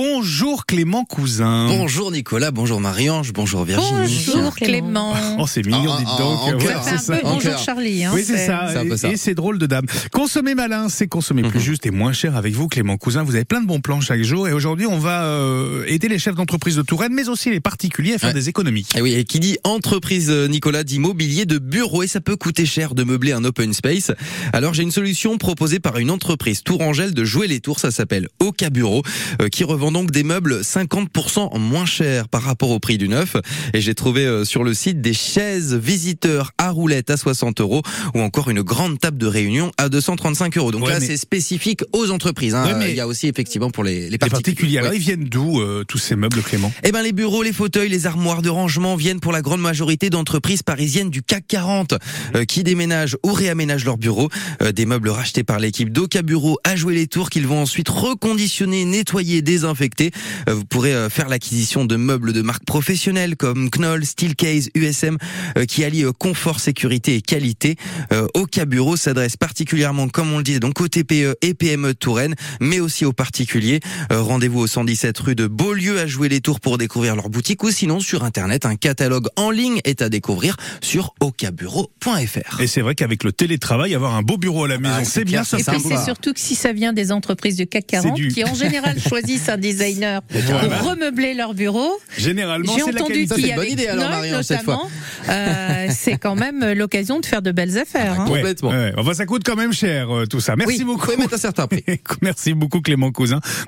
Bonjour Clément Cousin. Bonjour Nicolas, bonjour Marie-Ange, bonjour Virginie. Bonjour Clément. Oh, c'est mignon, dites donc. en c'est ça. Bonjour. Charlie. Hein, Oui, c'est ça. Et c'est drôle de dame. Consommer malin, c'est consommer plus Mhm. juste et moins cher avec vous, Clément Cousin. Vous avez plein de bons plans chaque jour. Et aujourd'hui, on va euh, aider les chefs d'entreprise de Touraine, mais aussi les particuliers à faire Ouais. des économies. Et oui, et qui dit entreprise euh, Nicolas dit mobilier de bureau et ça peut coûter cher de meubler un open space. Alors j'ai une solution proposée par une entreprise tourangelle de jouer les tours, ça s'appelle Oka Bureau, euh, qui revend donc des meubles 50% moins chers par rapport au prix du neuf. Et j'ai trouvé euh, sur le site des chaises visiteurs à roulettes à 60 euros ou encore une grande table de réunion à 235 euros. Donc Ouais, là mais- c'est spécifique aux entreprises. hein. Ouais, mais- Il y a aussi effectivement pour les, les particuliers. Ouais. ils viennent d'où, euh, tous ces meubles, Clément? Eh ben les bureaux, les fauteuils, les armoires de rangement viennent pour la grande majorité d'entreprises parisiennes du CAC 40 euh, qui déménagent ou réaménagent leurs bureaux. Euh, des meubles rachetés par l'équipe d'Oka Bureau à jouer les tours qu'ils vont ensuite reconditionner, nettoyer, désinfecter. Euh, vous pourrez euh, faire l'acquisition de meubles de marques professionnelles comme Knoll, Steelcase, USM euh, qui allient confort, sécurité et qualité. Oka Bureau s'adresse particulièrement, comme on le disait, donc aux TPE et PME de Touraine, mais aussi aux particuliers. Rendez-vous au 117 rue de Beaulieu à jouer les tours pour découvrir leur boutique ou sinon sur internet un catalogue en ligne est à découvrir sur ocabureau.fr. Et c'est vrai qu'avec le télétravail, avoir un beau bureau à la maison, Ah, c'est c'est bien, ça Et puis c'est surtout que si ça vient des entreprises du CAC 40 du- qui en général choisissent un designer pour remeubler leur bureau. Généralement, J'ai c'est de la entendu qu'il une bonne avec idée, alors, Marion, cette fois. notamment, euh, c'est quand même l'occasion de faire de belles affaires. hein. Ouais, Complètement. ouais. Enfin, ça coûte quand même cher, euh, tout ça. Merci Oui. beaucoup. Vous pouvez mettre un certain prix. Merci beaucoup, Clément Cousin.